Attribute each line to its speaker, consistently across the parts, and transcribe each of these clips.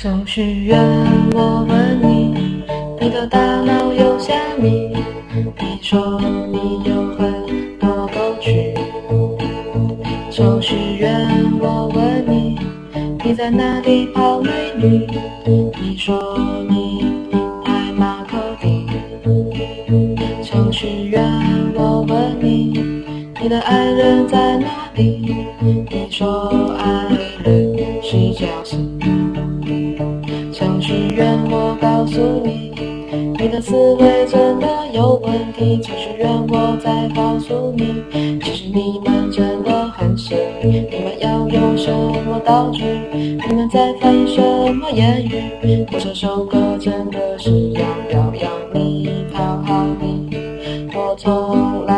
Speaker 1: 程序员，我问你，你的大脑有虾米？你说你有很多狗曲。程序员，我问你，你在哪里泡美女？你说你爱马可丁。程序员，我问你，你的爱人在哪里？你说爱人是侥幸。告诉你，你的思维真的有问题。其实让，我再告诉你，其实你们真的很神秘。你们要用什么道具？你们在翻什么言语？我这首歌真的是要表扬你，讨好你。我从来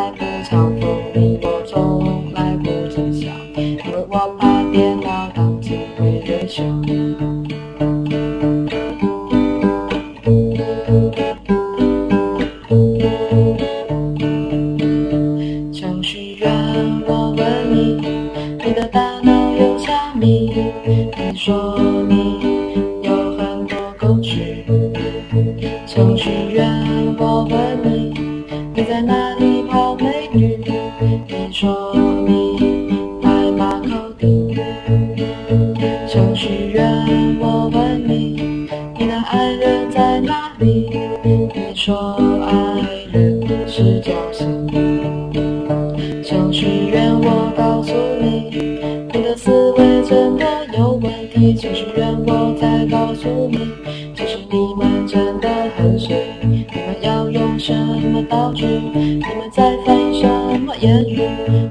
Speaker 1: 你有很多狗曲。程序员，我问你，你在哪里泡美女？你说你爱马可丁。程序员，我问你，你的爱人在哪里？你说爱人是侥幸。有问题。程序员，我再告诉你，其实你们真的很随意。你们要用什么道具？你们在翻译什么言语？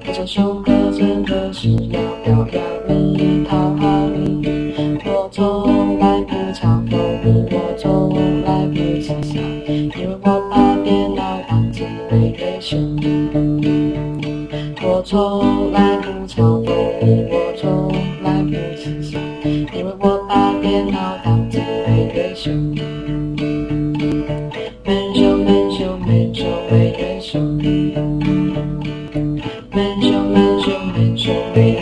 Speaker 1: 我这首歌真的是要表扬你，讨好你。我从来不嘲讽你，我从来不讥笑，因为我怕电脑当机会人秀。我从来不嘲讽你，我的一个秀。门秀门秀门秀每个秀，门秀门秀门秀每。